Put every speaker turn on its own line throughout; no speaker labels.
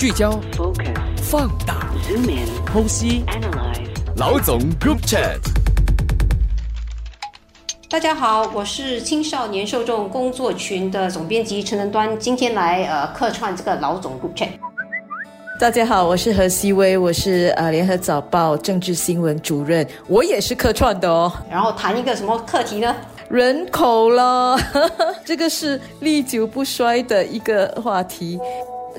聚焦、
Focus.
放大、
Zoom in.
剖析。
Analyze.
老总 Group Chat。
大家好，我是青少年受众工作群的总编辑陈能端，今天来呃客串这个老总 group chat。
大家好，我是何希薇，我是呃联合早报政治新闻主任，我也是客串的哦。
然后谈一个什么课题呢？
人口了，这个是历久不衰的一个话题。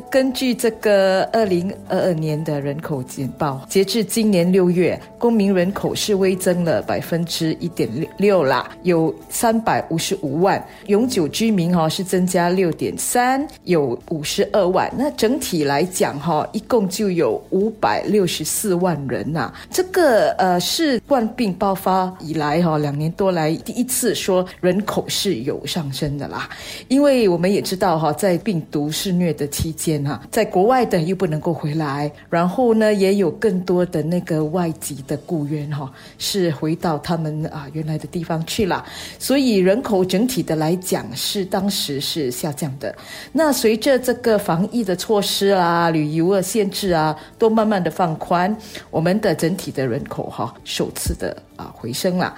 根据这个二零二二年的人口简报，截至今年六月，公民人口是微增了百分之一点六六啦，有三百五十五万；永久居民哈、是增加六点三，有五十二万。那整体来讲哈、一共就有五百六十四万人呐、这个呃是冠病爆发以来哈、两年多来第一次说人口是有上升的啦。因为我们也知道哈、在病毒肆虐的期间哈、在国外的又不能够回来，然后呢，也有更多的那个外籍的雇员哈、是回到他们啊原来的地方去了，所以人口整体的来讲是当时是下降的。那随着这个防疫的措施啊、旅游的限制啊，都慢慢的放宽，我们的整体的人口哈、首次的啊回升了。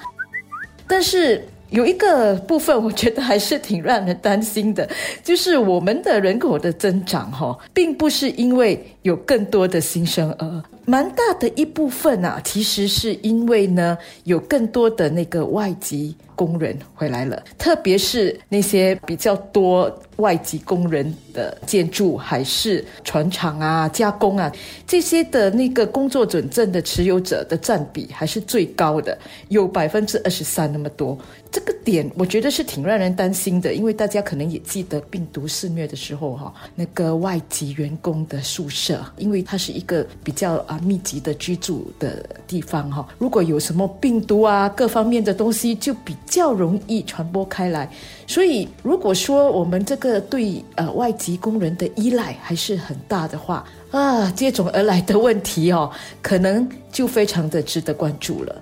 但是有一个部分，我觉得还是挺让人担心的，就是我们的人口的增长哈、并不是因为有更多的新生儿，蛮大的一部分啊，其实是因为呢有更多的那个外籍工人回来了，特别是那些比较多外籍工人的建筑还是船厂啊、加工啊这些的那个工作准证的持有者的占比还是最高的，有百分之二十三那么多。这个点我觉得是挺让人担心的，因为大家可能也记得病毒肆虐的时候哈，那个外籍员工的宿舍，因为它是一个比较密集的居住的地方哈，如果有什么病毒啊各方面的东西，就比较容易传播开来。所以如果说我们这个对呃外籍工人的依赖还是很大的话啊，接踵而来的问题哦，可能就非常的值得关注了。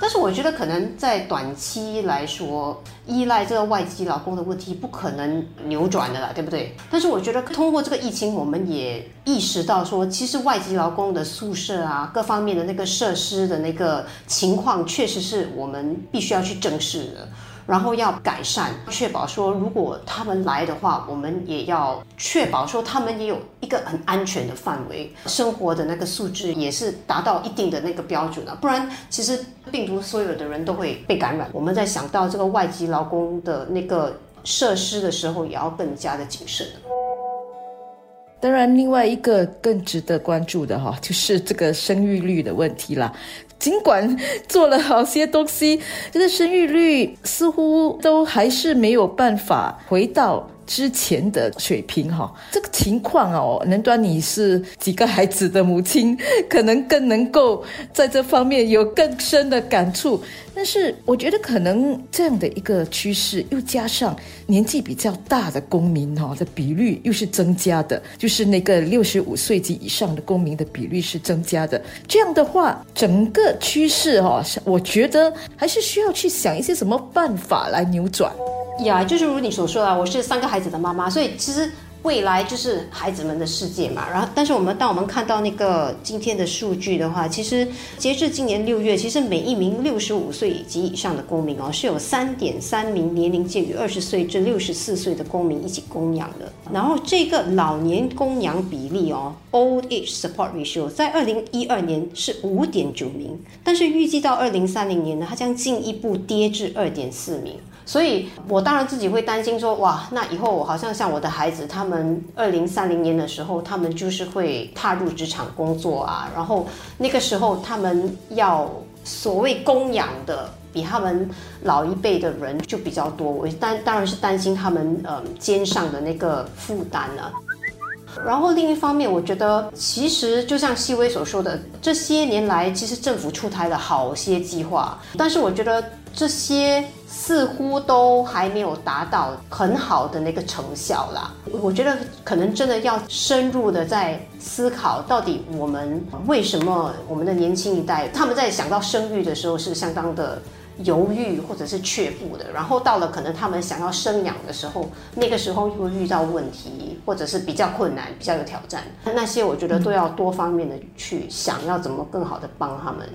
但是我觉得可能在短期来说，依赖这个外籍劳工的问题不可能扭转的啦，对不对？但是我觉得通过这个疫情，我们也意识到说，其实外籍劳工的宿舍啊，各方面的那个设施的那个情况，确实是我们必须要去正视的。然后要改善，确保说如果他们来的话，我们也要确保说他们也有一个很安全的范围，生活的那个素质也是达到一定的那个标准了。不然，其实病毒所有的人都会被感染。我们在想到这个外籍劳工的那个设施的时候，也要更加的谨慎。
当然，另外一个更值得关注的哈，就是这个生育率的问题啦。尽管做了好些东西，这个生育率似乎都还是没有办法回到之前的水平哈。这个情况哦，能端你是几个孩子的母亲，可能更能够在这方面有更深的感触。但是我觉得可能这样的一个趋势，又加上年纪比较大的公民哈、的比率又是增加的，就是那个六十五岁及以上的公民的比率是增加的。这样的话，整个趋势哈、我觉得还是需要去想一些什么办法来扭转。
呀，就是如你所说啊，我是三个孩子的妈妈，所以其实未来就是孩子们的世界嘛。然后，但是我们当我们看到那个今天的数据的话，其实截至今年六月，其实每一名六十五岁及以上的公民哦，是有三点三名年龄介于二十岁至六十四岁的公民一起供养的。然后这个老年供养比例哦，old age support ratio 在二零一二年是五点九名，但是预计到二零三零年呢，它将进一步跌至二点四名。所以，我当然自己会担心说，哇，那以后我好像像我的孩子，他们二零三零年的时候，他们就是会踏入职场工作啊，然后那个时候他们要所谓供养的。比他们老一辈的人就比较多，我当当然是担心他们呃肩上的那个负担了、然后另一方面，我觉得其实就像细微所说的，这些年来其实政府出台了好些计划，但是我觉得这些似乎都还没有达到很好的那个成效啦。我觉得可能真的要深入的在思考，到底我们为什么我们的年轻一代他们在想到生育的时候是相当的。犹豫或者是却步的，然后到了可能他们想要生养的时候，那个时候又会遇到问题，或者是比较困难、比较有挑战，那些我觉得都要多方面的去想，要怎么更好的帮他们。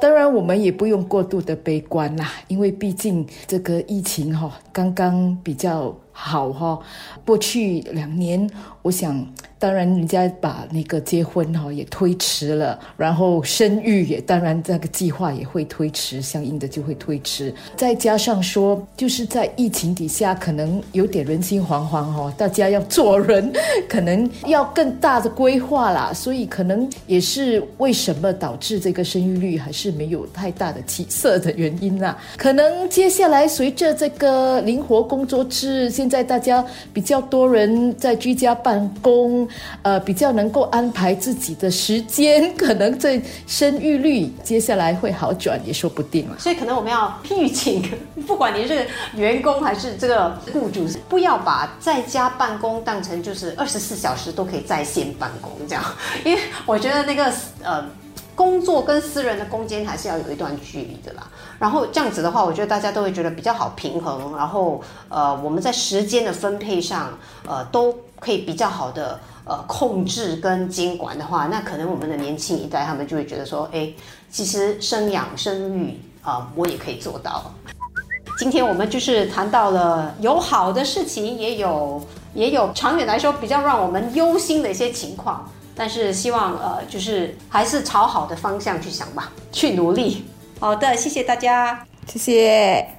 当然，我们也不用过度的悲观啦，因为毕竟这个疫情哈、刚刚比较好哈、过去两年，我想，当然人家把那个结婚哈、也推迟了，然后生育也当然这个计划也会推迟，相应的就会推迟。再加上说，就是在疫情底下，可能有点人心惶惶哈、大家要做人，可能要更大的规划啦，所以可能也是为什么导致这个生育率还是没有太大的起色的原因啦。可能接下来随着这个灵活工作制，现在大家比较多人在居家办公，呃，比较能够安排自己的时间，可能这生育率接下来会好转也说不定了。
所以可能我们要预警，不管你是员工还是这个雇主，不要把在家办公当成就是二十四小时都可以在线办公这样，因为我觉得那个呃。工作跟私人的空间还是要有一段距离的啦。然后这样子的话，我觉得大家都会觉得比较好平衡。然后呃，我们在时间的分配上，呃，都可以比较好的呃控制跟监管的话，那可能我们的年轻一代他们就会觉得说，哎，其实生养生育啊、我也可以做到。今天我们就是谈到了有好的事情，也有也有长远来说比较让我们忧心的一些情况，但是希望呃就是还是朝好的方向去想吧，去努力。好的，谢谢大家。
谢谢。